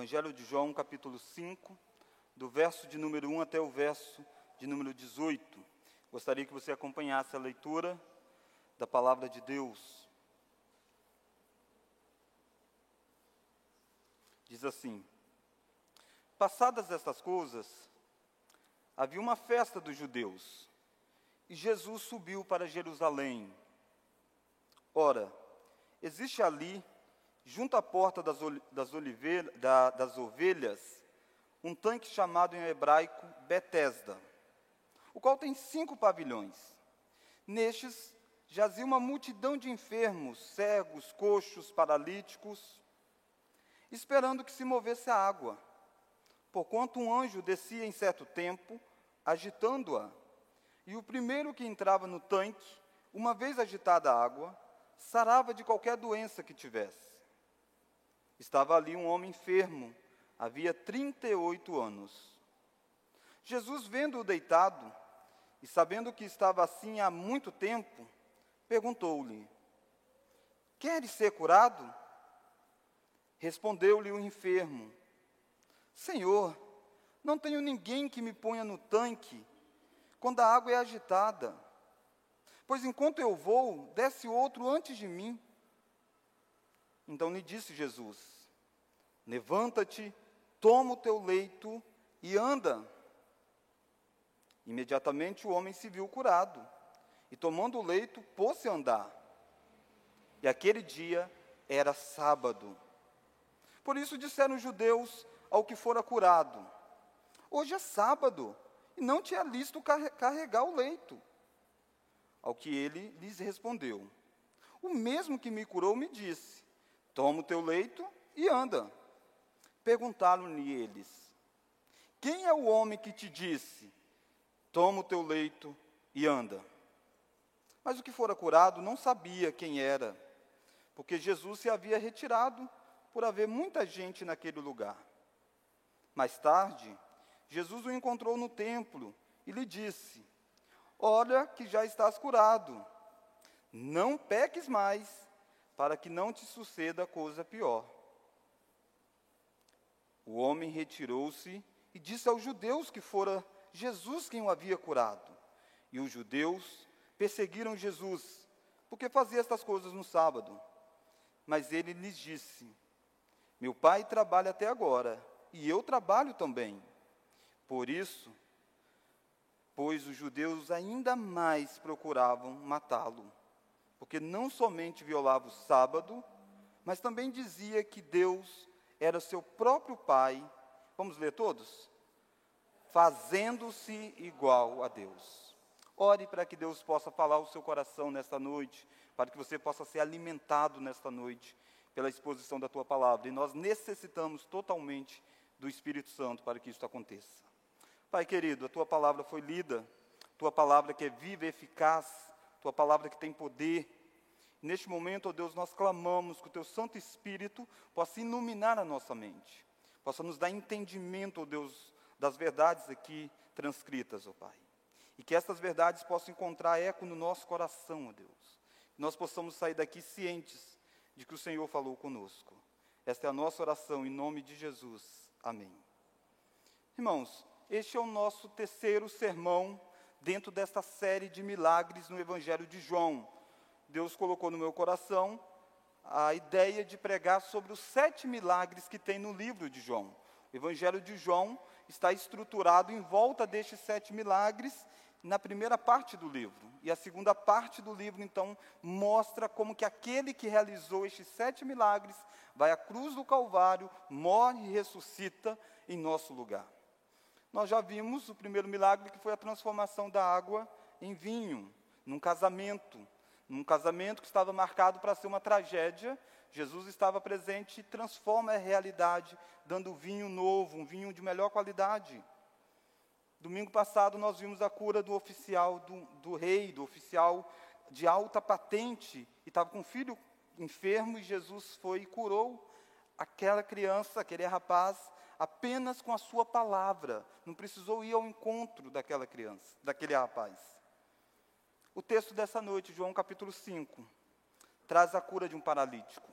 Evangelho de João, capítulo 5, do verso de número 1 até o verso de número 18. Gostaria que você acompanhasse a leitura da palavra de Deus. Diz assim: Passadas estas coisas, havia uma festa dos judeus, e Jesus subiu para Jerusalém. Ora, existe ali junto à porta das, das, da, das ovelhas, um tanque chamado em hebraico Betesda, o qual tem cinco pavilhões. Nestes jazia uma multidão de enfermos, cegos, coxos, paralíticos, esperando que se movesse a água. Porquanto um anjo descia em certo tempo, agitando-a, e o primeiro que entrava no tanque, uma vez agitada a água, sarava de qualquer doença que tivesse. Estava ali um homem enfermo, havia 38 anos. Jesus, vendo-o deitado e sabendo que estava assim há muito tempo, perguntou-lhe: Queres ser curado? Respondeu-lhe o enfermo: Senhor, não tenho ninguém que me ponha no tanque quando a água é agitada. Pois enquanto eu vou, desce outro antes de mim. Então lhe disse Jesus: Levanta-te, toma o teu leito e anda. Imediatamente o homem se viu curado, e tomando o leito, pôs-se a andar. E aquele dia era sábado. Por isso disseram os judeus ao que fora curado: Hoje é sábado, e não te é lícito carregar o leito. Ao que ele lhes respondeu: O mesmo que me curou me disse: Toma o teu leito e anda. Perguntaram-lhe eles: Quem é o homem que te disse: Toma o teu leito e anda? Mas o que fora curado não sabia quem era, porque Jesus se havia retirado por haver muita gente naquele lugar. Mais tarde, Jesus o encontrou no templo e lhe disse: Olha que já estás curado, não peques mais, para que não te suceda coisa pior. O homem retirou-se e disse aos judeus que fora Jesus quem o havia curado. E os judeus perseguiram Jesus, porque fazia estas coisas no sábado. Mas ele lhes disse: Meu pai trabalha até agora, e eu trabalho também. Por isso, pois os judeus ainda mais procuravam matá-lo, porque não somente violava o sábado, mas também dizia que Deus era seu próprio pai, vamos ler todos? Fazendo-se igual a Deus. Ore para que Deus possa falar o seu coração nesta noite, para que você possa ser alimentado nesta noite pela exposição da tua palavra. E nós necessitamos totalmente do Espírito Santo para que isso aconteça. Pai querido, a tua palavra foi lida, tua palavra que é viva e eficaz, tua palavra que tem poder, Neste momento, ó Deus, nós clamamos que o Teu Santo Espírito possa iluminar a nossa mente, possa nos dar entendimento, ó Deus, das verdades aqui transcritas, ó Pai. E que estas verdades possam encontrar eco no nosso coração, ó Deus. Que nós possamos sair daqui cientes de que o Senhor falou conosco. Esta é a nossa oração em nome de Jesus. Amém. Irmãos, este é o nosso terceiro sermão dentro desta série de milagres no Evangelho de João Deus colocou no meu coração a ideia de pregar sobre os sete milagres que tem no livro de João. O Evangelho de João está estruturado em volta destes sete milagres na primeira parte do livro. E a segunda parte do livro, então, mostra como que aquele que realizou estes sete milagres vai à cruz do Calvário, morre e ressuscita em nosso lugar. Nós já vimos o primeiro milagre, que foi a transformação da água em vinho, num casamento. Num casamento que estava marcado para ser uma tragédia, Jesus estava presente e transforma a realidade, dando vinho novo, um vinho de melhor qualidade. Domingo passado nós vimos a cura do oficial do, do rei, do oficial de alta patente, e estava com um filho enfermo, e Jesus foi e curou aquela criança, aquele rapaz, apenas com a sua palavra. Não precisou ir ao encontro daquela criança, daquele rapaz. O texto dessa noite, João capítulo 5, traz a cura de um paralítico.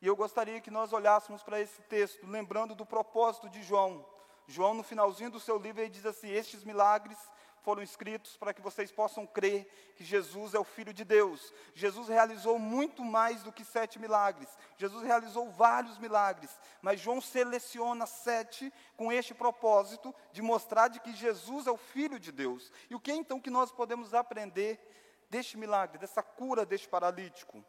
E eu gostaria que nós olhássemos para esse texto, lembrando do propósito de João. João, no finalzinho do seu livro, ele diz assim: Estes milagres foram escritos para que vocês possam crer que Jesus é o Filho de Deus. Jesus realizou muito mais do que sete milagres. Jesus realizou vários milagres, mas João seleciona sete com este propósito de mostrar de que Jesus é o Filho de Deus. E o que então que nós podemos aprender deste milagre, dessa cura deste paralítico?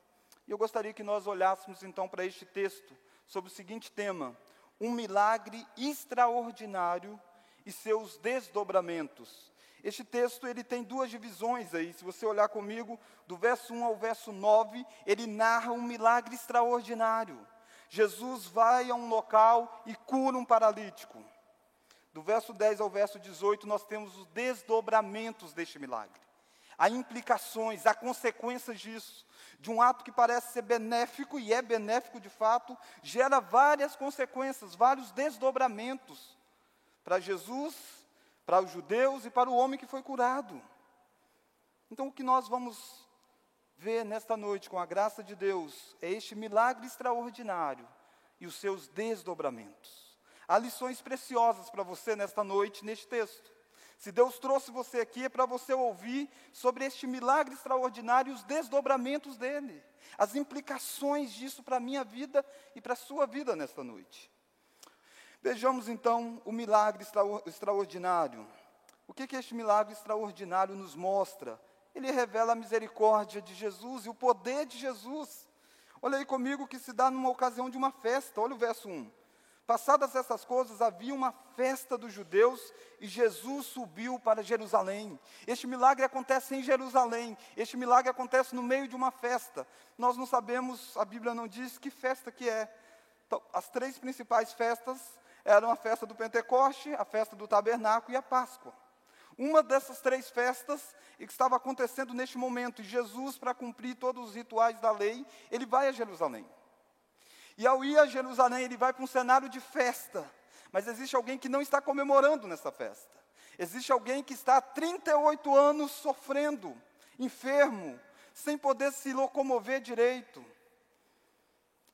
E eu gostaria que nós olhássemos então para este texto sobre o seguinte tema: um milagre extraordinário e seus desdobramentos. Este texto ele tem duas divisões aí. Se você olhar comigo, do verso 1 ao verso 9, ele narra um milagre extraordinário. Jesus vai a um local e cura um paralítico. Do verso 10 ao verso 18, nós temos os desdobramentos deste milagre. Há implicações, há consequências disso. De um ato que parece ser benéfico, e é benéfico de fato, gera várias consequências, vários desdobramentos. Para Jesus, para os judeus e para o homem que foi curado. Então, o que nós vamos ver nesta noite, com a graça de Deus, é este milagre extraordinário e os seus desdobramentos. Há lições preciosas para você nesta noite, neste texto. Se Deus trouxe você aqui, é para você ouvir sobre este milagre extraordinário e os desdobramentos dele, as implicações disso para a minha vida e para a sua vida nesta noite. Vejamos então o milagre extraordinário. O que, que este milagre extraordinário nos mostra? Ele revela a misericórdia de Jesus e o poder de Jesus. Olha aí comigo que se dá numa ocasião de uma festa. Olha o verso 1. Passadas essas coisas, havia uma festa dos judeus e Jesus subiu para Jerusalém. Este milagre acontece em Jerusalém. Este milagre acontece no meio de uma festa. Nós não sabemos, a Bíblia não diz que festa que é. Então, as três principais festas eram a festa do Pentecoste, a festa do Tabernáculo e a Páscoa. Uma dessas três festas que estava acontecendo neste momento, e Jesus, para cumprir todos os rituais da lei, ele vai a Jerusalém. E ao ir a Jerusalém, ele vai para um cenário de festa, mas existe alguém que não está comemorando nessa festa. Existe alguém que está há 38 anos sofrendo, enfermo, sem poder se locomover direito.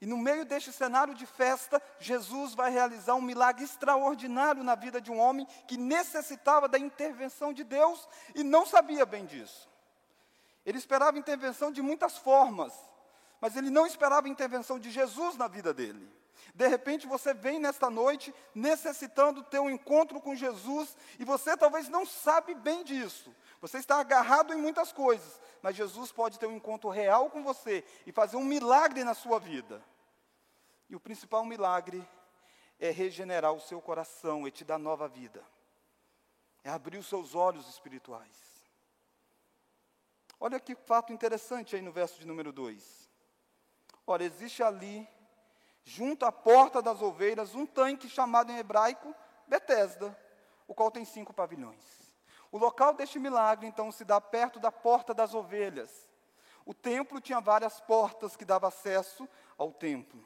E no meio deste cenário de festa, Jesus vai realizar um milagre extraordinário na vida de um homem que necessitava da intervenção de Deus e não sabia bem disso. Ele esperava intervenção de muitas formas, mas ele não esperava intervenção de Jesus na vida dele. De repente você vem nesta noite necessitando ter um encontro com Jesus e você talvez não sabe bem disso. Você está agarrado em muitas coisas, mas Jesus pode ter um encontro real com você e fazer um milagre na sua vida. E o principal milagre é regenerar o seu coração, é te dar nova vida. É abrir os seus olhos espirituais. Olha que fato interessante aí no verso de número 2. Ora, existe ali, junto à porta das ovelhas, um tanque chamado em hebraico Betesda, o qual tem cinco pavilhões. O local deste milagre, então, se dá perto da porta das ovelhas. O templo tinha várias portas que davam acesso ao templo.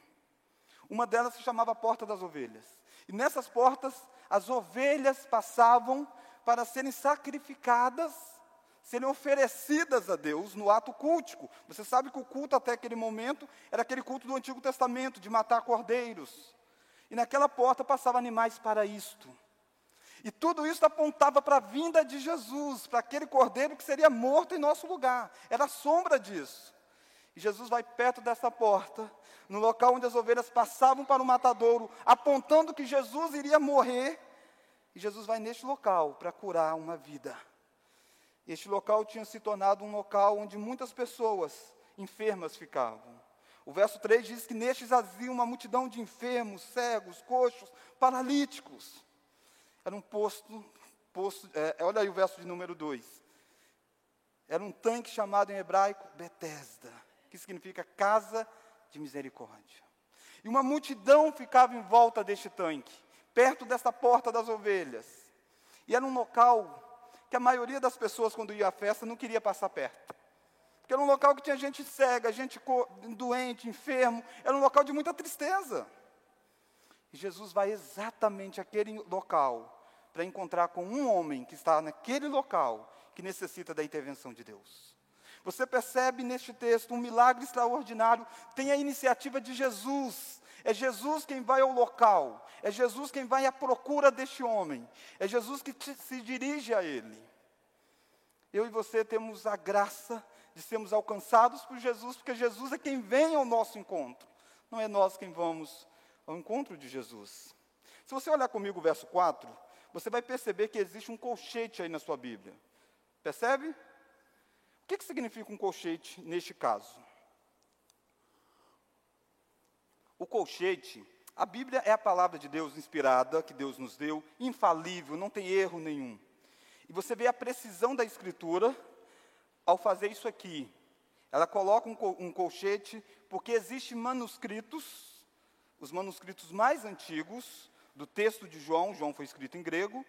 Uma delas se chamava Porta das Ovelhas. E nessas portas, as ovelhas passavam para serem sacrificadas, serem oferecidas a Deus no ato cultico. Você sabe que o culto até aquele momento era aquele culto do Antigo Testamento, de matar cordeiros. E naquela porta passavam animais para isto. E tudo isso apontava para a vinda de Jesus, para aquele cordeiro que seria morto em nosso lugar. Era a sombra disso. E Jesus vai perto dessa porta, no local onde as ovelhas passavam para o matadouro, apontando que Jesus iria morrer. E Jesus vai neste local para curar uma vida. Este local tinha se tornado um local onde muitas pessoas enfermas ficavam. O verso 3 diz que nestes havia uma multidão de enfermos, cegos, coxos, paralíticos. Era um posto, posto é, olha aí o verso de número 2. Era um tanque chamado em hebraico Betesda, que significa casa de misericórdia. E uma multidão ficava em volta deste tanque, perto desta porta das ovelhas. E era um local que a maioria das pessoas, quando ia à festa, não queria passar perto. Porque era um local que tinha gente cega, gente doente, enfermo. Era um local de muita tristeza. E Jesus vai exatamente àquele local para encontrar com um homem que está naquele local que necessita da intervenção de Deus. Você percebe neste texto um milagre extraordinário, tem a iniciativa de Jesus. É Jesus quem vai ao local, é Jesus quem vai à procura deste homem, é Jesus que te, se dirige a ele. Eu e você temos a graça de sermos alcançados por Jesus, porque Jesus é quem vem ao nosso encontro, não é nós quem vamos ao encontro de Jesus. Se você olhar comigo o verso 4, você vai perceber que existe um colchete aí na sua Bíblia. Percebe? O que, que significa um colchete neste caso? O colchete, a Bíblia é a palavra de Deus inspirada, que Deus nos deu, infalível, não tem erro nenhum. E você vê a precisão da Escritura ao fazer isso aqui. Ela coloca um, um colchete, porque existem manuscritos, os manuscritos mais antigos do texto de João, João foi escrito em grego,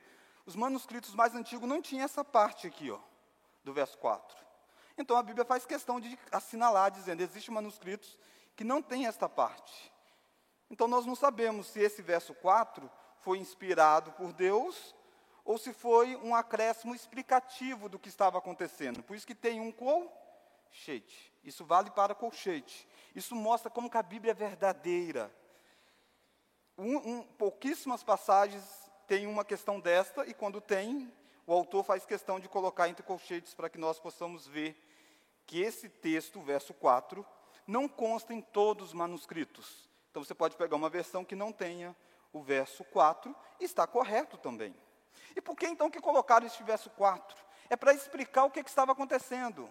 os manuscritos mais antigos não tinham essa parte aqui, ó, do verso 4. Então a Bíblia faz questão de assinalar, dizendo: existem manuscritos que não têm esta parte. Então nós não sabemos se esse verso 4 foi inspirado por Deus ou se foi um acréscimo explicativo do que estava acontecendo. Por isso que tem um colchete. Isso vale para colchete. Isso mostra como que a Bíblia é verdadeira. Um, um, pouquíssimas passagens tem uma questão desta, e quando tem, o autor faz questão de colocar entre colchetes para que nós possamos ver que esse texto, verso 4, não consta em todos os manuscritos. Então você pode pegar uma versão que não tenha o verso 4 e está correto também. E por que então que colocaram este verso 4? É para explicar o que, que estava acontecendo.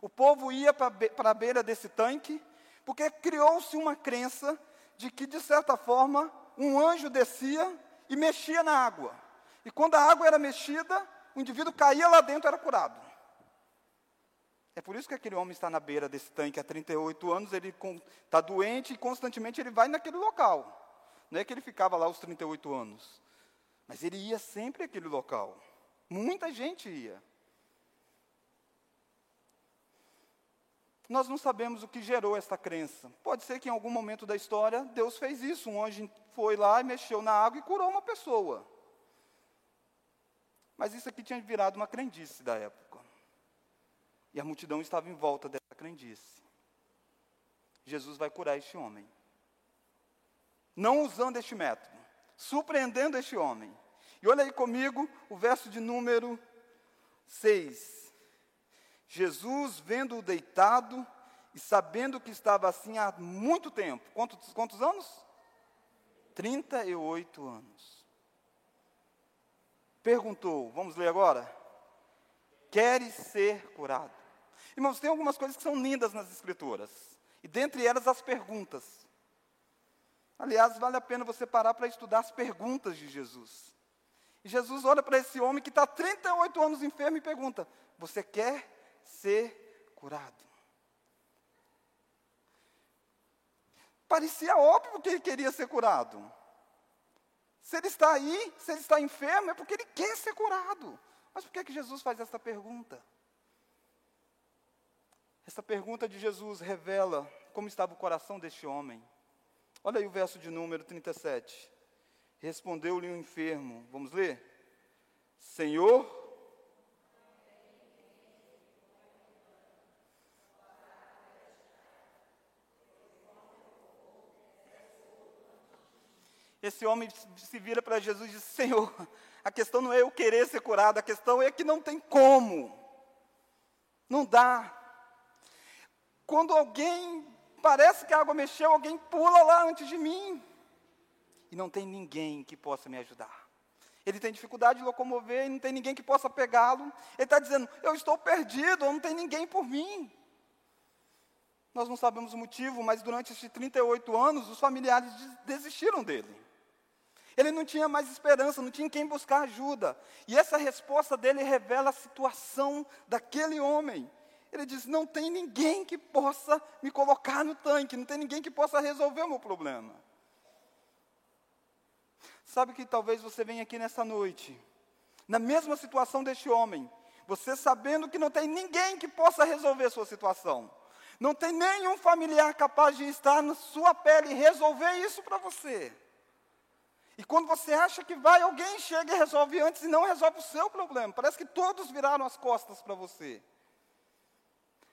O povo ia para a beira desse tanque, porque criou-se uma crença de que, de certa forma, um anjo descia e mexia na água. E quando a água era mexida, o indivíduo caía lá dentro e era curado. É por isso que aquele homem está na beira desse tanque há 38 anos, ele está doente e constantemente ele vai naquele local. Não é que ele ficava lá os 38 anos. Mas ele ia sempre àquele local. Muita gente ia. Nós não sabemos o que gerou esta crença. Pode ser que em algum momento da história Deus fez isso. Um anjo foi lá e mexeu na água e curou uma pessoa. Mas isso aqui tinha virado uma crendice da época. E a multidão estava em volta dessa crendice. Jesus vai curar este homem. Não usando este método surpreendendo este homem. E olha aí comigo o verso de número 6. Jesus, vendo-o deitado e sabendo que estava assim há muito tempo, quantos, quantos anos? 38 anos. Perguntou, vamos ler agora? Queres ser curado? Irmãos, tem algumas coisas que são lindas nas Escrituras, e dentre elas as perguntas. Aliás, vale a pena você parar para estudar as perguntas de Jesus. E Jesus olha para esse homem que está 38 anos enfermo e pergunta: Você quer ser curado? Parecia óbvio que ele queria ser curado. Se ele está aí, se ele está enfermo, é porque ele quer ser curado. Mas por que, que Jesus faz essa pergunta? Essa pergunta de Jesus revela como estava o coração deste homem. Olha aí o verso de número 37. Respondeu-lhe o um enfermo. Vamos ler? Senhor, Esse homem se vira para Jesus e diz: Senhor, a questão não é eu querer ser curado, a questão é que não tem como. Não dá. Quando alguém Parece que a água mexeu, alguém pula lá antes de mim. E não tem ninguém que possa me ajudar. Ele tem dificuldade de locomover e não tem ninguém que possa pegá-lo. Ele está dizendo: Eu estou perdido, não tem ninguém por mim. Nós não sabemos o motivo, mas durante esses 38 anos, os familiares desistiram dele. Ele não tinha mais esperança, não tinha quem buscar ajuda. E essa resposta dele revela a situação daquele homem. Ele diz: Não tem ninguém que possa me colocar no tanque, não tem ninguém que possa resolver o meu problema. Sabe que talvez você venha aqui nessa noite, na mesma situação deste homem, você sabendo que não tem ninguém que possa resolver a sua situação, não tem nenhum familiar capaz de estar na sua pele e resolver isso para você. E quando você acha que vai, alguém chega e resolve antes e não resolve o seu problema. Parece que todos viraram as costas para você.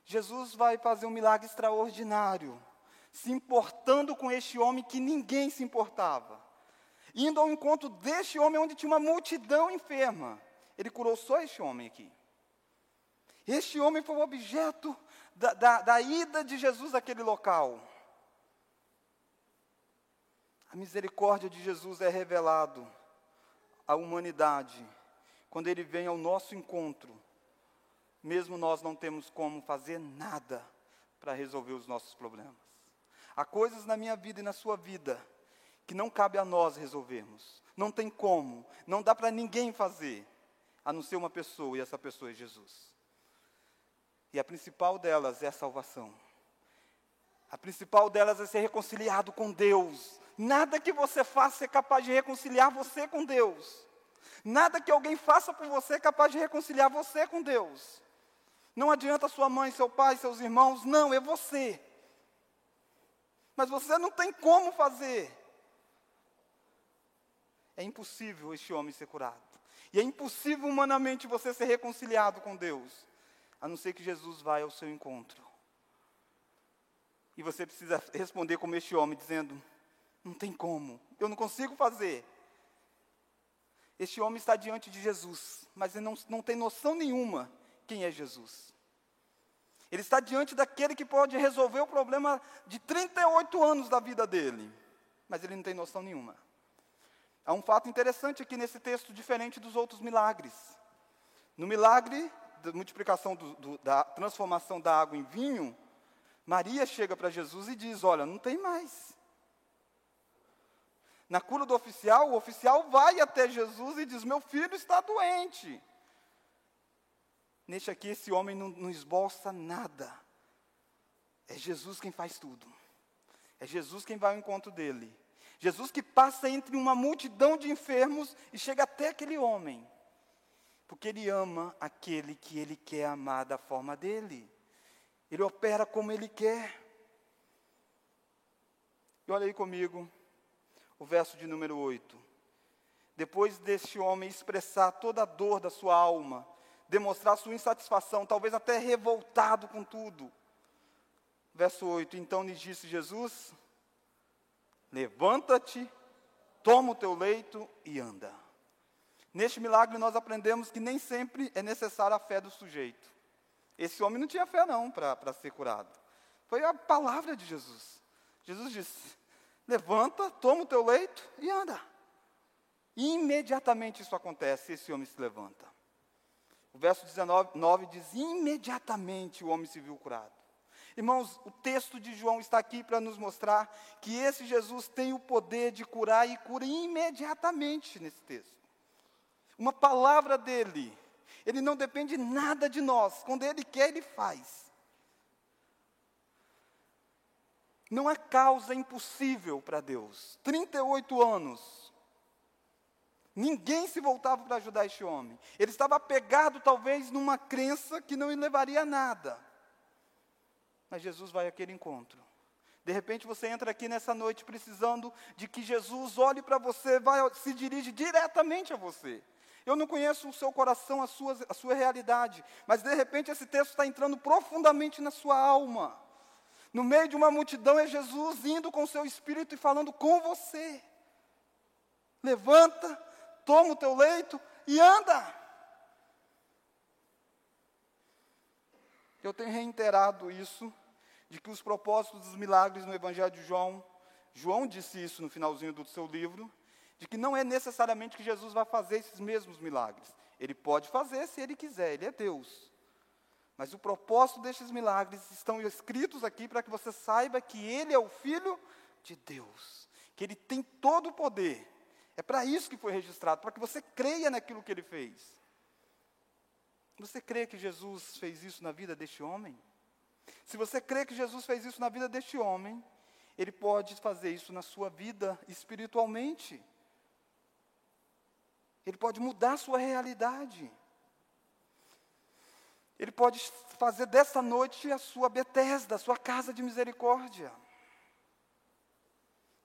Jesus vai fazer um milagre extraordinário, se importando com este homem que ninguém se importava, indo ao encontro deste homem onde tinha uma multidão enferma. Ele curou só este homem aqui. Este homem foi o objeto da, da, da ida de Jesus àquele local. A misericórdia de Jesus é revelado à humanidade quando ele vem ao nosso encontro, mesmo nós não temos como fazer nada para resolver os nossos problemas. Há coisas na minha vida e na sua vida que não cabe a nós resolvermos. Não tem como, não dá para ninguém fazer, a não ser uma pessoa, e essa pessoa é Jesus. E a principal delas é a salvação. A principal delas é ser reconciliado com Deus. Nada que você faça é capaz de reconciliar você com Deus. Nada que alguém faça por você é capaz de reconciliar você com Deus. Não adianta sua mãe, seu pai, seus irmãos, não, é você. Mas você não tem como fazer. É impossível este homem ser curado. E é impossível humanamente você ser reconciliado com Deus, a não ser que Jesus vá ao seu encontro. E você precisa responder como este homem, dizendo: Não tem como, eu não consigo fazer. Este homem está diante de Jesus, mas ele não, não tem noção nenhuma quem é Jesus. Ele está diante daquele que pode resolver o problema de 38 anos da vida dele, mas ele não tem noção nenhuma. Há um fato interessante aqui nesse texto, diferente dos outros milagres. No milagre da multiplicação, do, do, da transformação da água em vinho, Maria chega para Jesus e diz: Olha, não tem mais. Na cura do oficial, o oficial vai até Jesus e diz: Meu filho está doente. Neste aqui, esse homem não, não esboça nada. É Jesus quem faz tudo. É Jesus quem vai ao encontro dele. Jesus que passa entre uma multidão de enfermos e chega até aquele homem. Porque ele ama aquele que ele quer amar da forma dele. Ele opera como ele quer. E olha aí comigo, o verso de número 8. Depois deste homem expressar toda a dor da sua alma, demonstrar sua insatisfação, talvez até revoltado com tudo. Verso 8: Então lhe disse Jesus: Levanta-te, toma o teu leito e anda. Neste milagre nós aprendemos que nem sempre é necessária a fé do sujeito. Esse homem não tinha fé não para ser curado. Foi a palavra de Jesus. Jesus disse: levanta, toma o teu leito e anda. E imediatamente isso acontece, esse homem se levanta. O verso 19 9 diz: imediatamente o homem se viu curado. Irmãos, o texto de João está aqui para nos mostrar que esse Jesus tem o poder de curar e cura imediatamente nesse texto. Uma palavra dele, ele não depende nada de nós, quando ele quer, ele faz. Não há causa impossível para Deus. 38 anos. Ninguém se voltava para ajudar este homem. Ele estava apegado, talvez, numa crença que não lhe levaria a nada. Mas Jesus vai àquele encontro. De repente você entra aqui nessa noite precisando de que Jesus olhe para você, vai, se dirige diretamente a você. Eu não conheço o seu coração, a sua, a sua realidade, mas de repente esse texto está entrando profundamente na sua alma. No meio de uma multidão é Jesus indo com o seu espírito e falando com você. Levanta, toma o teu leito e anda. Eu tenho reiterado isso, de que os propósitos dos milagres no Evangelho de João, João disse isso no finalzinho do seu livro, de que não é necessariamente que Jesus vai fazer esses mesmos milagres. Ele pode fazer se ele quiser, ele é Deus. Mas o propósito destes milagres estão escritos aqui para que você saiba que Ele é o Filho de Deus, que Ele tem todo o poder. É para isso que foi registrado, para que você creia naquilo que Ele fez. Você crê que Jesus fez isso na vida deste homem? Se você crê que Jesus fez isso na vida deste homem, Ele pode fazer isso na sua vida espiritualmente. Ele pode mudar a sua realidade. Ele pode fazer dessa noite a sua Betesda, a sua casa de misericórdia.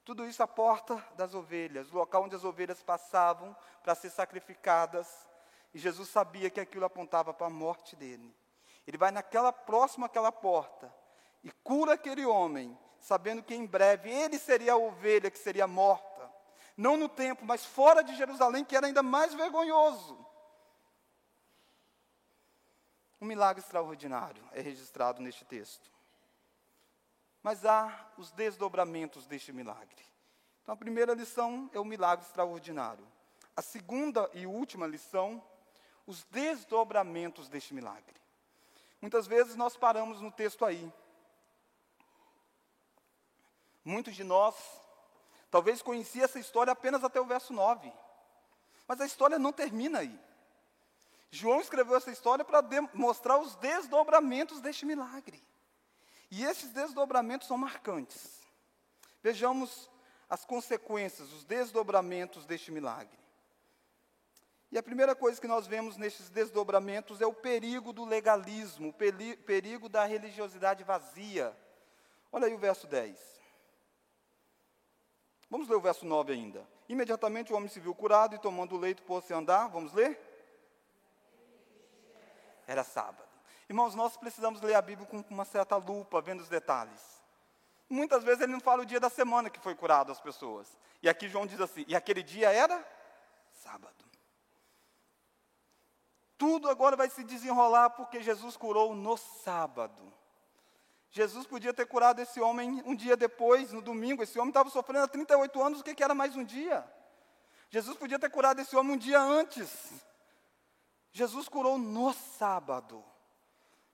Tudo isso à porta das ovelhas, o local onde as ovelhas passavam para ser sacrificadas. E Jesus sabia que aquilo apontava para a morte dele. Ele vai naquela próxima àquela porta e cura aquele homem, sabendo que em breve ele seria a ovelha que seria morta. Não no templo, mas fora de Jerusalém, que era ainda mais vergonhoso. Um milagre extraordinário é registrado neste texto. Mas há os desdobramentos deste milagre. Então, a primeira lição é o milagre extraordinário. A segunda e última lição, os desdobramentos deste milagre. Muitas vezes nós paramos no texto aí. Muitos de nós talvez conheciam essa história apenas até o verso 9. Mas a história não termina aí. João escreveu essa história para mostrar os desdobramentos deste milagre. E esses desdobramentos são marcantes. Vejamos as consequências, os desdobramentos deste milagre. E a primeira coisa que nós vemos nesses desdobramentos é o perigo do legalismo, o perigo da religiosidade vazia. Olha aí o verso 10. Vamos ler o verso 9 ainda. Imediatamente o homem se viu curado e tomando o leito pôs-se a andar. Vamos ler? Era sábado. Irmãos, nós precisamos ler a Bíblia com uma certa lupa, vendo os detalhes. Muitas vezes ele não fala o dia da semana que foi curado as pessoas. E aqui João diz assim: e aquele dia era sábado. Tudo agora vai se desenrolar porque Jesus curou no sábado. Jesus podia ter curado esse homem um dia depois, no domingo. Esse homem estava sofrendo há 38 anos, o que, que era mais um dia? Jesus podia ter curado esse homem um dia antes. Jesus curou no sábado.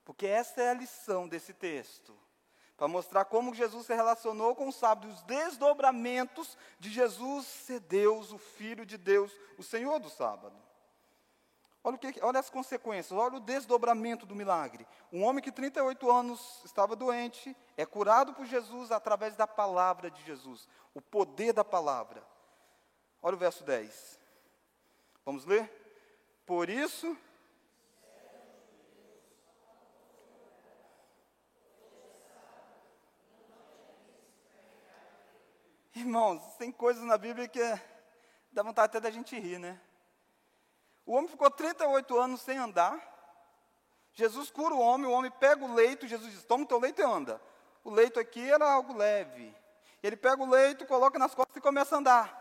Porque essa é a lição desse texto. Para mostrar como Jesus se relacionou com o sábado, os desdobramentos de Jesus ser Deus, o Filho de Deus, o Senhor do sábado. Olha, que, olha, as consequências, olha o desdobramento do milagre. Um homem que 38 anos estava doente, é curado por Jesus através da palavra de Jesus, o poder da palavra. Olha o verso 10. Vamos ler? Por isso. Irmãos, tem coisas na Bíblia que dá vontade até da gente rir, né? O homem ficou 38 anos sem andar. Jesus cura o homem, o homem pega o leito, Jesus diz: Toma o teu leito e anda. O leito aqui era algo leve. Ele pega o leito, coloca nas costas e começa a andar.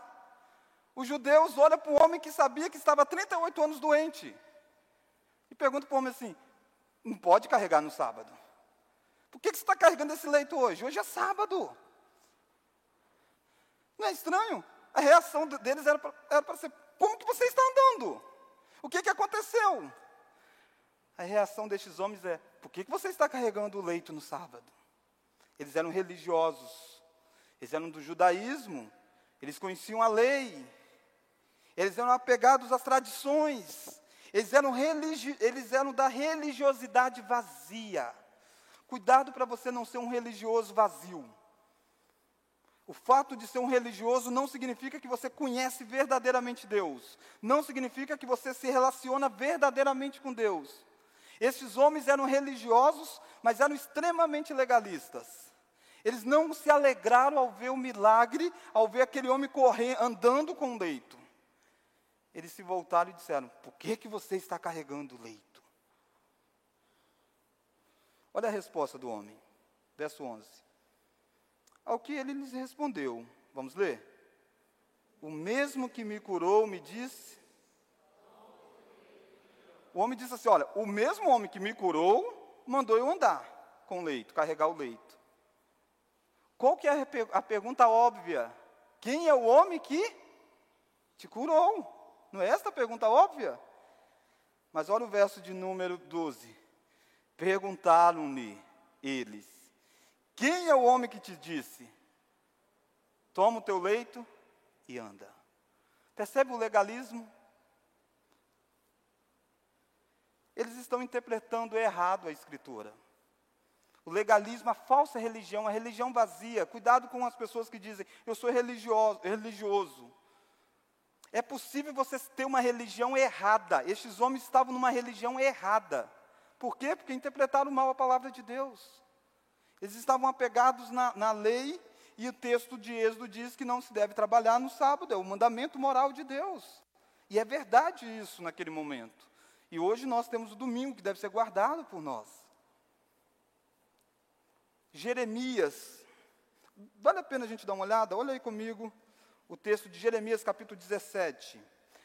Os judeus olham para o homem que sabia que estava 38 anos doente. E perguntam para o homem assim: Não pode carregar no sábado. Por que, que você está carregando esse leito hoje? Hoje é sábado. Não é estranho? A reação deles era para ser: Como que você está andando? O que, que aconteceu? A reação destes homens é: por que, que você está carregando o leito no sábado? Eles eram religiosos, eles eram do judaísmo, eles conheciam a lei, eles eram apegados às tradições, eles eram, religi eles eram da religiosidade vazia. Cuidado para você não ser um religioso vazio. O fato de ser um religioso não significa que você conhece verdadeiramente Deus. Não significa que você se relaciona verdadeiramente com Deus. Esses homens eram religiosos, mas eram extremamente legalistas. Eles não se alegraram ao ver o milagre, ao ver aquele homem correr, andando com o leito. Eles se voltaram e disseram: Por que, que você está carregando o leito? Olha a resposta do homem, verso 11. Ao que ele lhes respondeu, vamos ler? O mesmo que me curou me disse. O homem disse assim: Olha, o mesmo homem que me curou mandou eu andar com o leito, carregar o leito. Qual que é a pergunta óbvia? Quem é o homem que te curou? Não é esta a pergunta óbvia? Mas olha o verso de número 12. Perguntaram-lhe eles: quem é o homem que te disse? Toma o teu leito e anda. Percebe o legalismo? Eles estão interpretando errado a Escritura. O legalismo, a falsa religião, a religião vazia. Cuidado com as pessoas que dizem, eu sou religioso. religioso. É possível você ter uma religião errada. Estes homens estavam numa religião errada. Por quê? Porque interpretaram mal a palavra de Deus. Eles estavam apegados na, na lei, e o texto de Êxodo diz que não se deve trabalhar no sábado, é o mandamento moral de Deus. E é verdade isso naquele momento. E hoje nós temos o domingo que deve ser guardado por nós. Jeremias. Vale a pena a gente dar uma olhada? Olha aí comigo o texto de Jeremias, capítulo 17.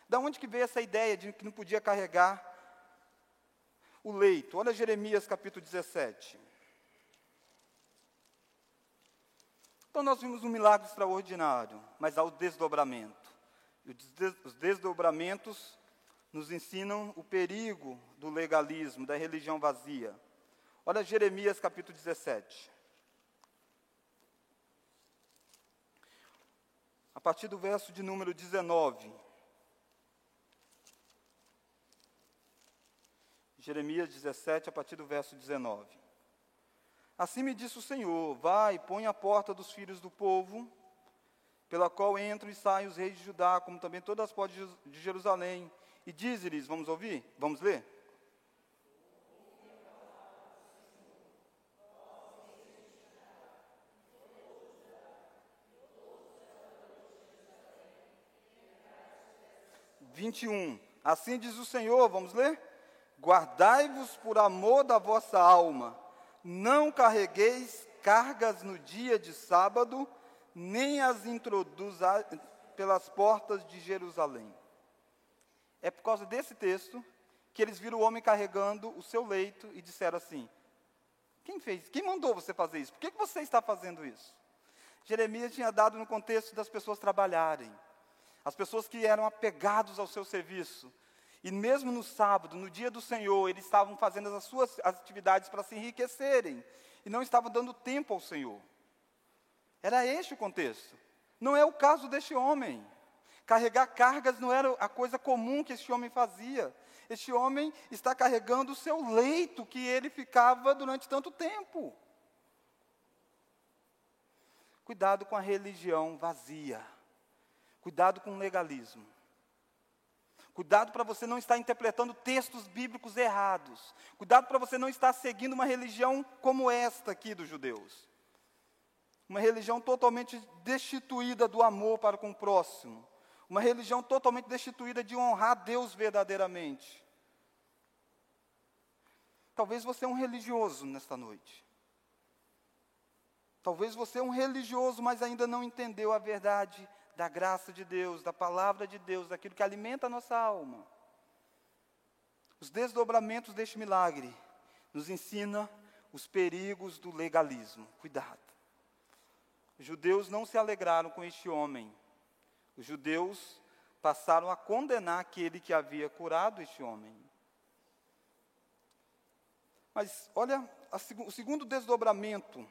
Da onde que veio essa ideia de que não podia carregar o leito? Olha Jeremias, capítulo 17. Então nós vimos um milagre extraordinário, mas há o desdobramento. E os desdobramentos nos ensinam o perigo do legalismo, da religião vazia. Olha Jeremias capítulo 17. A partir do verso de número 19. Jeremias 17, a partir do verso 19. Assim me disse o Senhor: Vai, põe a porta dos filhos do povo, pela qual entram e saem os reis de Judá, como também todas as portas de Jerusalém, e diz-lhes: Vamos ouvir? Vamos ler? Vinte e um. Assim diz o Senhor, vamos ler? Guardai-vos por amor da vossa alma não carregueis cargas no dia de sábado, nem as introduza pelas portas de Jerusalém. É por causa desse texto que eles viram o homem carregando o seu leito e disseram assim: Quem fez? Quem mandou você fazer isso? Por que você está fazendo isso? Jeremias tinha dado no contexto das pessoas trabalharem, as pessoas que eram apegados ao seu serviço, e mesmo no sábado, no dia do Senhor, eles estavam fazendo as suas atividades para se enriquecerem. E não estavam dando tempo ao Senhor. Era este o contexto. Não é o caso deste homem. Carregar cargas não era a coisa comum que este homem fazia. Este homem está carregando o seu leito que ele ficava durante tanto tempo. Cuidado com a religião vazia. Cuidado com o legalismo. Cuidado para você não estar interpretando textos bíblicos errados. Cuidado para você não estar seguindo uma religião como esta aqui dos judeus. Uma religião totalmente destituída do amor para com o próximo. Uma religião totalmente destituída de honrar Deus verdadeiramente. Talvez você é um religioso nesta noite. Talvez você é um religioso, mas ainda não entendeu a verdade da graça de Deus, da palavra de Deus, daquilo que alimenta a nossa alma. Os desdobramentos deste milagre nos ensina os perigos do legalismo. Cuidado. Os judeus não se alegraram com este homem. Os judeus passaram a condenar aquele que havia curado este homem. Mas olha o segundo desdobramento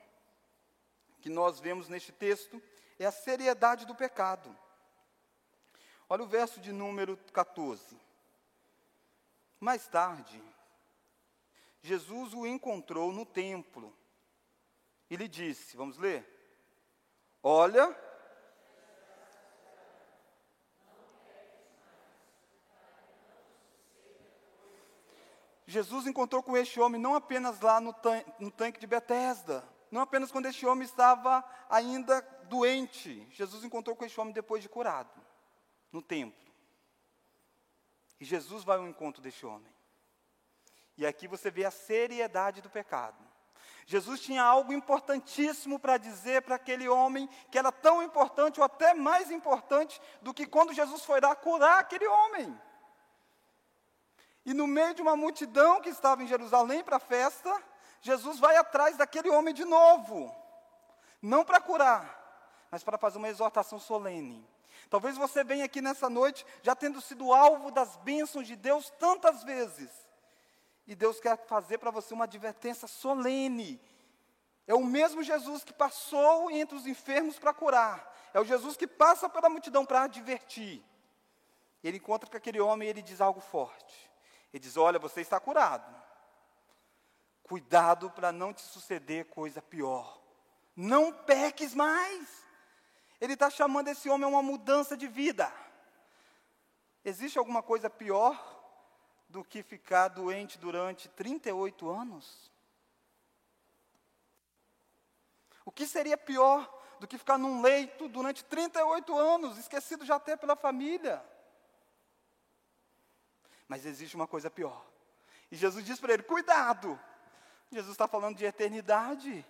que nós vemos neste texto é a seriedade do pecado. Olha o verso de número 14. Mais tarde, Jesus o encontrou no templo e lhe disse: Vamos ler? Olha. Jesus encontrou com este homem não apenas lá no, tan no tanque de Betesda, não apenas quando este homem estava ainda doente. Jesus encontrou com este homem depois de curado, no templo. E Jesus vai ao encontro deste homem. E aqui você vê a seriedade do pecado. Jesus tinha algo importantíssimo para dizer para aquele homem, que era tão importante ou até mais importante do que quando Jesus foi lá curar aquele homem. E no meio de uma multidão que estava em Jerusalém para a festa, Jesus vai atrás daquele homem de novo, não para curar, mas para fazer uma exortação solene. Talvez você venha aqui nessa noite já tendo sido alvo das bênçãos de Deus tantas vezes. E Deus quer fazer para você uma advertência solene. É o mesmo Jesus que passou entre os enfermos para curar. É o Jesus que passa pela multidão para advertir. Ele encontra com aquele homem e ele diz algo forte. Ele diz: Olha, você está curado. Cuidado para não te suceder coisa pior. Não peques mais. Ele está chamando esse homem a uma mudança de vida. Existe alguma coisa pior do que ficar doente durante 38 anos? O que seria pior do que ficar num leito durante 38 anos, esquecido já até pela família? Mas existe uma coisa pior. E Jesus diz para ele: cuidado. Jesus está falando de eternidade.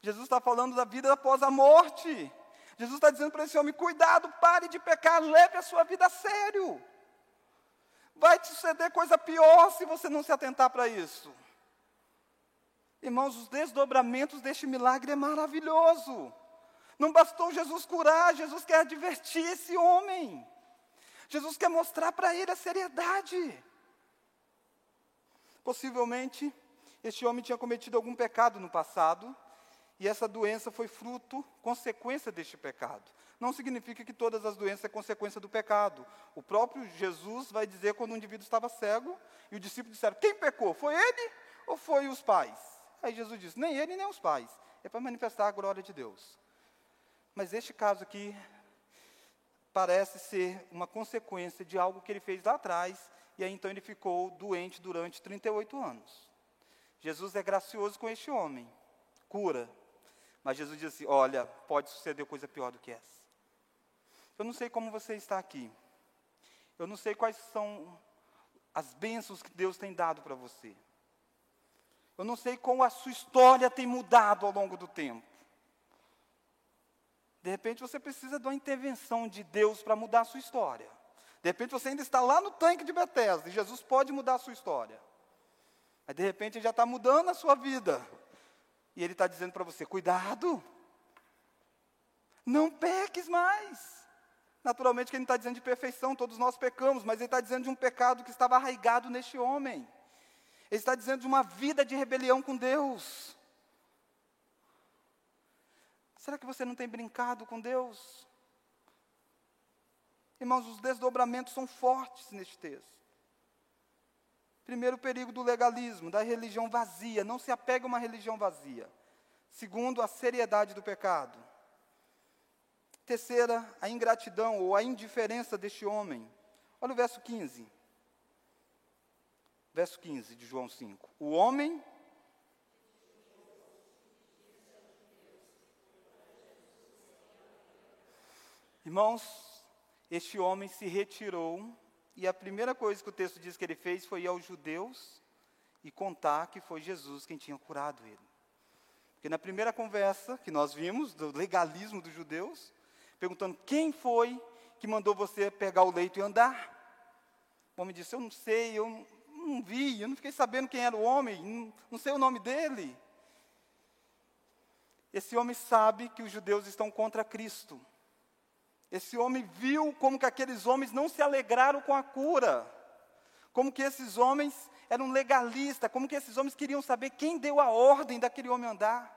Jesus está falando da vida após a morte. Jesus está dizendo para esse homem: cuidado, pare de pecar, leve a sua vida a sério. Vai te suceder coisa pior se você não se atentar para isso. Irmãos, os desdobramentos deste milagre é maravilhoso. Não bastou Jesus curar, Jesus quer advertir esse homem. Jesus quer mostrar para ele a seriedade. Possivelmente, este homem tinha cometido algum pecado no passado, e essa doença foi fruto, consequência deste pecado. Não significa que todas as doenças são consequência do pecado. O próprio Jesus vai dizer quando um indivíduo estava cego, e os discípulos disseram: Quem pecou? Foi ele ou foi os pais? Aí Jesus diz: Nem ele, nem os pais. É para manifestar a glória de Deus. Mas este caso aqui parece ser uma consequência de algo que ele fez lá atrás, e aí então ele ficou doente durante 38 anos. Jesus é gracioso com este homem, cura. Mas Jesus diz assim: Olha, pode suceder coisa pior do que essa. Eu não sei como você está aqui. Eu não sei quais são as bênçãos que Deus tem dado para você. Eu não sei como a sua história tem mudado ao longo do tempo. De repente você precisa de uma intervenção de Deus para mudar a sua história. De repente você ainda está lá no tanque de Bethesda e Jesus pode mudar a sua história. Mas de repente ele já está mudando a sua vida. E ele está dizendo para você: cuidado, não peques mais. Naturalmente que ele não está dizendo de perfeição, todos nós pecamos, mas ele está dizendo de um pecado que estava arraigado neste homem. Ele está dizendo de uma vida de rebelião com Deus. Será que você não tem brincado com Deus? Irmãos, os desdobramentos são fortes neste texto. Primeiro, o perigo do legalismo, da religião vazia. Não se apega a uma religião vazia. Segundo, a seriedade do pecado. Terceira, a ingratidão ou a indiferença deste homem. Olha o verso 15. Verso 15 de João 5. O homem Irmãos, este homem se retirou e a primeira coisa que o texto diz que ele fez foi ir aos judeus e contar que foi Jesus quem tinha curado ele. Porque na primeira conversa que nós vimos, do legalismo dos judeus, perguntando quem foi que mandou você pegar o leito e andar, o homem disse: Eu não sei, eu não vi, eu não fiquei sabendo quem era o homem, não, não sei o nome dele. Esse homem sabe que os judeus estão contra Cristo. Esse homem viu como que aqueles homens não se alegraram com a cura, como que esses homens eram legalistas, como que esses homens queriam saber quem deu a ordem daquele homem andar.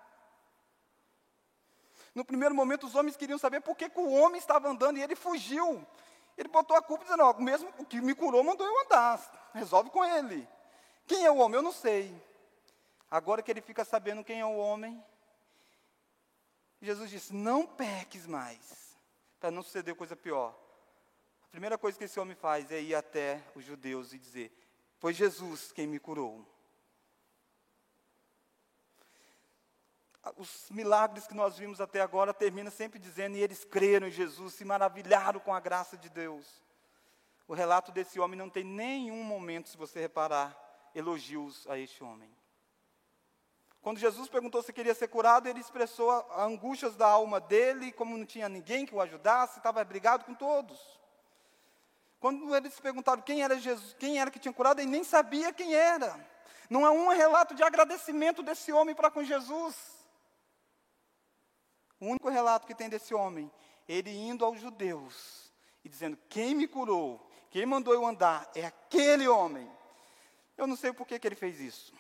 No primeiro momento, os homens queriam saber por que, que o homem estava andando e ele fugiu. Ele botou a culpa dizendo: ó, mesmo o que me curou mandou eu andar, resolve com ele. Quem é o homem? Eu não sei. Agora que ele fica sabendo quem é o homem, Jesus disse: Não peques mais para não suceder coisa pior. A primeira coisa que esse homem faz é ir até os judeus e dizer: Foi Jesus quem me curou. Os milagres que nós vimos até agora terminam sempre dizendo, e eles creram em Jesus, se maravilharam com a graça de Deus. O relato desse homem não tem nenhum momento, se você reparar, elogios a este homem. Quando Jesus perguntou se queria ser curado, ele expressou as angústias da alma dele, como não tinha ninguém que o ajudasse, estava brigado com todos. Quando eles perguntaram quem era Jesus, quem era que tinha curado, ele nem sabia quem era. Não há um relato de agradecimento desse homem para com Jesus. O único relato que tem desse homem, ele indo aos judeus e dizendo: Quem me curou, quem mandou eu andar, é aquele homem. Eu não sei por que, que ele fez isso.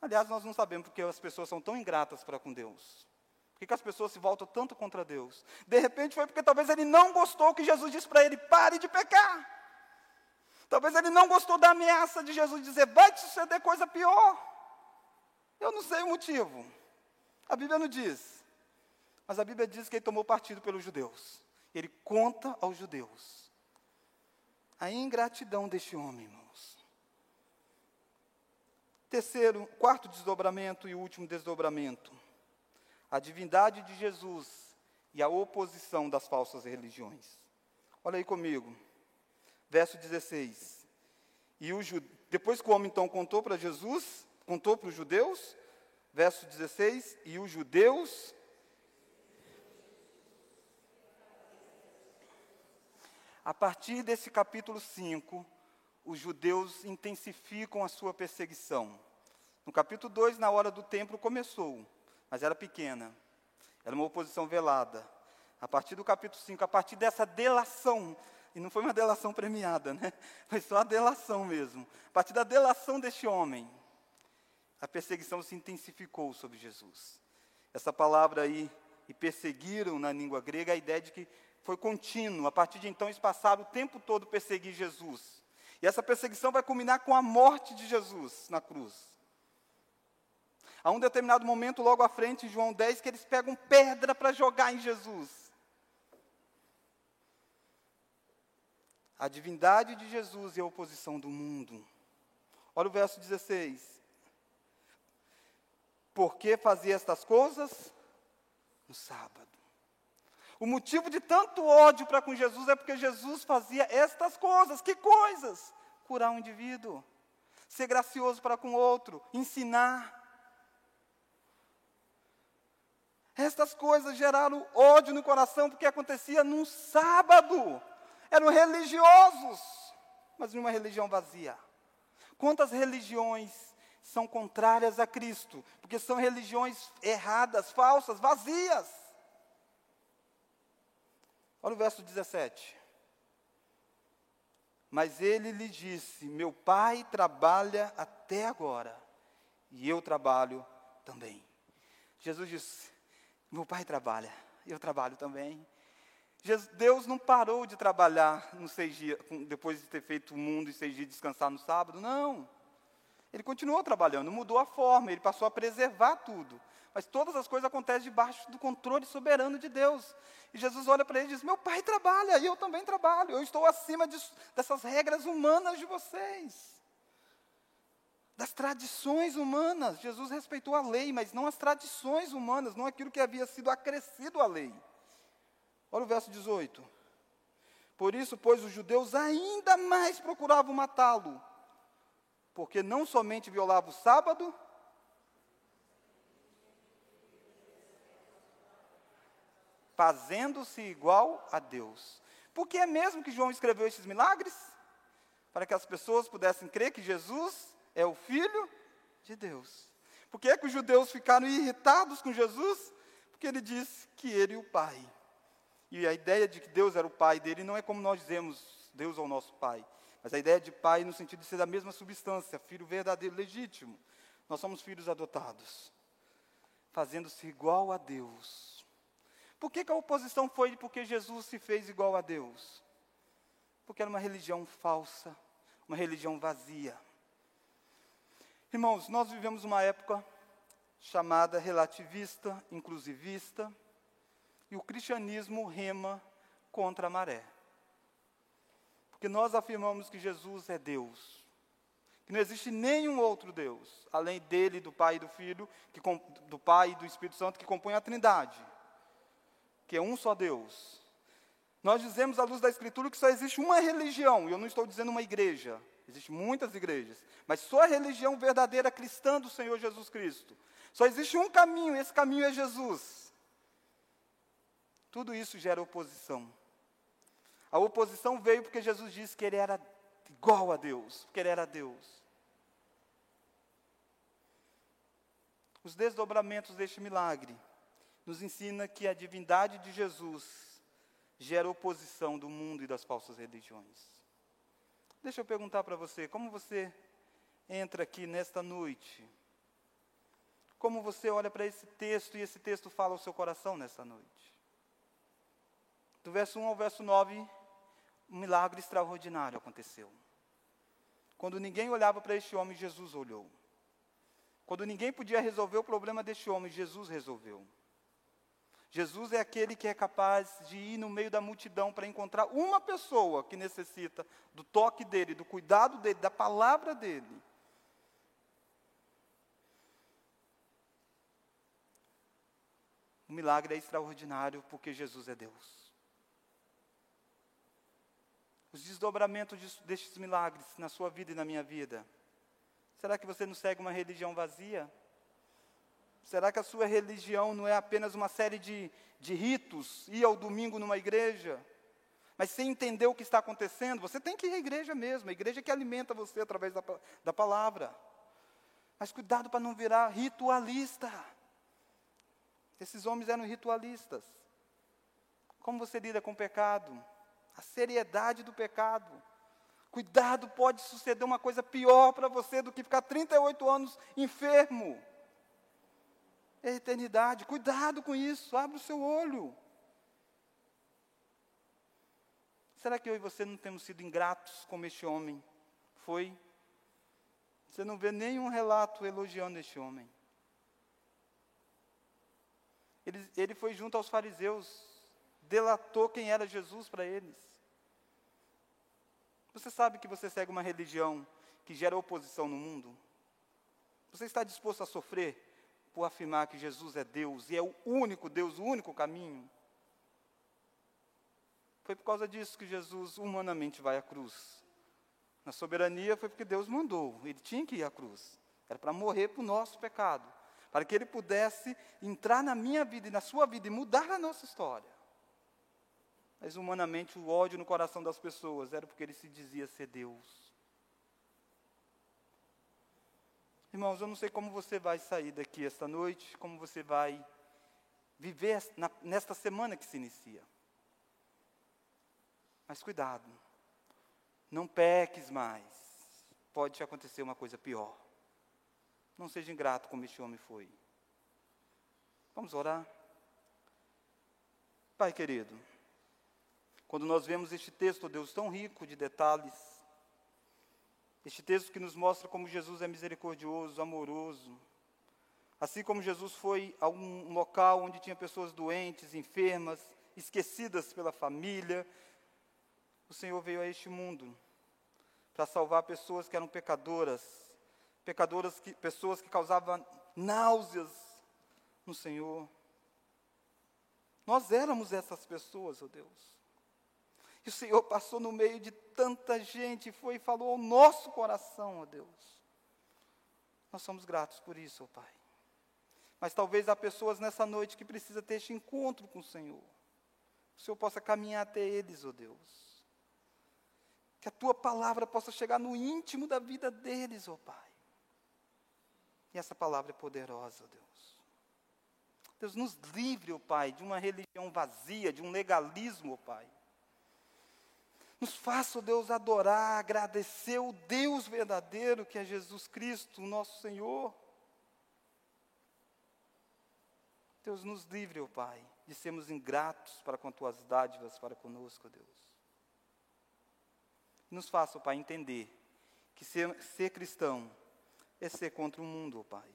Aliás, nós não sabemos porque as pessoas são tão ingratas para com Deus. Por que as pessoas se voltam tanto contra Deus? De repente foi porque talvez ele não gostou que Jesus disse para ele: pare de pecar. Talvez ele não gostou da ameaça de Jesus dizer: vai te suceder coisa pior. Eu não sei o motivo. A Bíblia não diz. Mas a Bíblia diz que ele tomou partido pelos judeus. Ele conta aos judeus a ingratidão deste homem, irmãos. Terceiro, quarto desdobramento e último desdobramento. A divindade de Jesus e a oposição das falsas religiões. Olha aí comigo. Verso 16. E o, depois que o homem então contou para Jesus, contou para os judeus, verso 16, e os judeus A partir desse capítulo 5, os judeus intensificam a sua perseguição. No capítulo 2, na hora do templo, começou, mas era pequena. Era uma oposição velada. A partir do capítulo 5, a partir dessa delação, e não foi uma delação premiada, né? Foi só a delação mesmo. A partir da delação deste homem, a perseguição se intensificou sobre Jesus. Essa palavra aí, e perseguiram na língua grega, a ideia de que foi contínuo. A partir de então, eles passaram o tempo todo perseguir Jesus. E essa perseguição vai culminar com a morte de Jesus na cruz. Há um determinado momento, logo à frente, em João 10, que eles pegam pedra para jogar em Jesus. A divindade de Jesus e a oposição do mundo. Olha o verso 16. Por que fazia estas coisas? No sábado. O motivo de tanto ódio para com Jesus é porque Jesus fazia estas coisas. Que coisas? Curar um indivíduo, ser gracioso para com outro, ensinar. Estas coisas geraram ódio no coração porque acontecia num sábado. Eram religiosos, mas numa religião vazia. Quantas religiões são contrárias a Cristo? Porque são religiões erradas, falsas, vazias. Olha o verso 17. Mas ele lhe disse: Meu pai trabalha até agora, e eu trabalho também. Jesus disse: Meu pai trabalha, eu trabalho também. Deus não parou de trabalhar nos seis dias, depois de ter feito o mundo e seis dias descansar no sábado, não. Ele continuou trabalhando, mudou a forma, ele passou a preservar tudo. Mas todas as coisas acontecem debaixo do controle soberano de Deus. E Jesus olha para ele e diz: Meu pai trabalha, e eu também trabalho. Eu estou acima dessas regras humanas de vocês. Das tradições humanas. Jesus respeitou a lei, mas não as tradições humanas, não aquilo que havia sido acrescido à lei. Olha o verso 18. Por isso, pois, os judeus ainda mais procuravam matá-lo, porque não somente violava o sábado, fazendo-se igual a Deus. Por que é mesmo que João escreveu esses milagres? Para que as pessoas pudessem crer que Jesus é o Filho de Deus. Por que é que os judeus ficaram irritados com Jesus? Porque ele disse que ele e o Pai. E a ideia de que Deus era o Pai dele não é como nós dizemos, Deus é o nosso Pai. Mas a ideia de Pai no sentido de ser da mesma substância, filho verdadeiro, legítimo. Nós somos filhos adotados, fazendo-se igual a Deus por que, que a oposição foi porque Jesus se fez igual a Deus? Porque era uma religião falsa, uma religião vazia. Irmãos, nós vivemos uma época chamada relativista, inclusivista, e o cristianismo rema contra a maré. Porque nós afirmamos que Jesus é Deus, que não existe nenhum outro Deus, além dele, do Pai e do Filho, que, do Pai e do Espírito Santo, que compõem a Trindade que é um só Deus. Nós dizemos à luz da Escritura que só existe uma religião, e eu não estou dizendo uma igreja, existem muitas igrejas, mas só a religião verdadeira cristã do Senhor Jesus Cristo. Só existe um caminho, e esse caminho é Jesus. Tudo isso gera oposição. A oposição veio porque Jesus disse que ele era igual a Deus, porque ele era Deus. Os desdobramentos deste milagre nos ensina que a divindade de Jesus gera oposição do mundo e das falsas religiões. Deixa eu perguntar para você, como você entra aqui nesta noite? Como você olha para esse texto e esse texto fala ao seu coração nesta noite? Do verso 1 ao verso 9, um milagre extraordinário aconteceu. Quando ninguém olhava para este homem, Jesus olhou. Quando ninguém podia resolver o problema deste homem, Jesus resolveu. Jesus é aquele que é capaz de ir no meio da multidão para encontrar uma pessoa que necessita do toque dele, do cuidado dele, da palavra dele. O milagre é extraordinário porque Jesus é Deus. os desdobramentos destes milagres na sua vida e na minha vida? Será que você não segue uma religião vazia? Será que a sua religião não é apenas uma série de, de ritos, ir ao domingo numa igreja? Mas sem entender o que está acontecendo, você tem que ir à igreja mesmo, a igreja que alimenta você através da, da palavra. Mas cuidado para não virar ritualista. Esses homens eram ritualistas. Como você lida com o pecado? A seriedade do pecado. Cuidado, pode suceder uma coisa pior para você do que ficar 38 anos enfermo. É eternidade. Cuidado com isso, abre o seu olho. Será que eu e você não temos sido ingratos como este homem foi? Você não vê nenhum relato elogiando este homem. Ele, ele foi junto aos fariseus, delatou quem era Jesus para eles. Você sabe que você segue uma religião que gera oposição no mundo? Você está disposto a sofrer por afirmar que Jesus é Deus e é o único Deus, o único caminho? Foi por causa disso que Jesus humanamente vai à cruz. Na soberania foi porque Deus mandou, ele tinha que ir à cruz. Era para morrer para o nosso pecado para que ele pudesse entrar na minha vida e na sua vida e mudar a nossa história. Mas humanamente o ódio no coração das pessoas era porque ele se dizia ser Deus. Irmãos, eu não sei como você vai sair daqui esta noite, como você vai viver nesta semana que se inicia. Mas cuidado, não peques mais, pode te acontecer uma coisa pior. Não seja ingrato como este homem foi. Vamos orar? Pai querido, quando nós vemos este texto, Deus, tão rico de detalhes, este texto que nos mostra como Jesus é misericordioso, amoroso, assim como Jesus foi a um local onde tinha pessoas doentes, enfermas, esquecidas pela família, o Senhor veio a este mundo para salvar pessoas que eram pecadoras, pecadoras, que, pessoas que causavam náuseas no Senhor. Nós éramos essas pessoas, ó oh Deus. E o Senhor passou no meio de tanta gente, foi e falou ao nosso coração, ó Deus. Nós somos gratos por isso, ó Pai. Mas talvez há pessoas nessa noite que precisam ter este encontro com o Senhor. O Senhor possa caminhar até eles, ó Deus. Que a tua palavra possa chegar no íntimo da vida deles, ó Pai. E essa palavra é poderosa, Deus. Deus nos livre, ó Pai, de uma religião vazia, de um legalismo, ó Pai. Nos faça, oh Deus, adorar, agradecer o Deus verdadeiro que é Jesus Cristo, nosso Senhor. Deus nos livre, ó oh Pai, de sermos ingratos para com tuas dádivas para conosco, Deus. Nos faça, ó Pai, entender que ser, ser cristão é ser contra o mundo, ó Pai.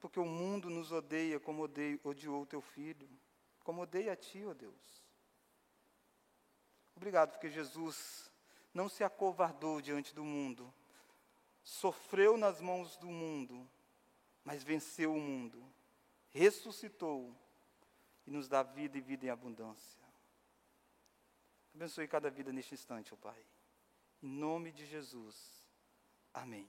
Porque o mundo nos odeia como odeio, odiou o teu filho, como odeia a ti, ó Deus. Obrigado porque Jesus não se acovardou diante do mundo, sofreu nas mãos do mundo, mas venceu o mundo, ressuscitou e nos dá vida e vida em abundância. Abençoe cada vida neste instante, ó Pai. Em nome de Jesus. Amém.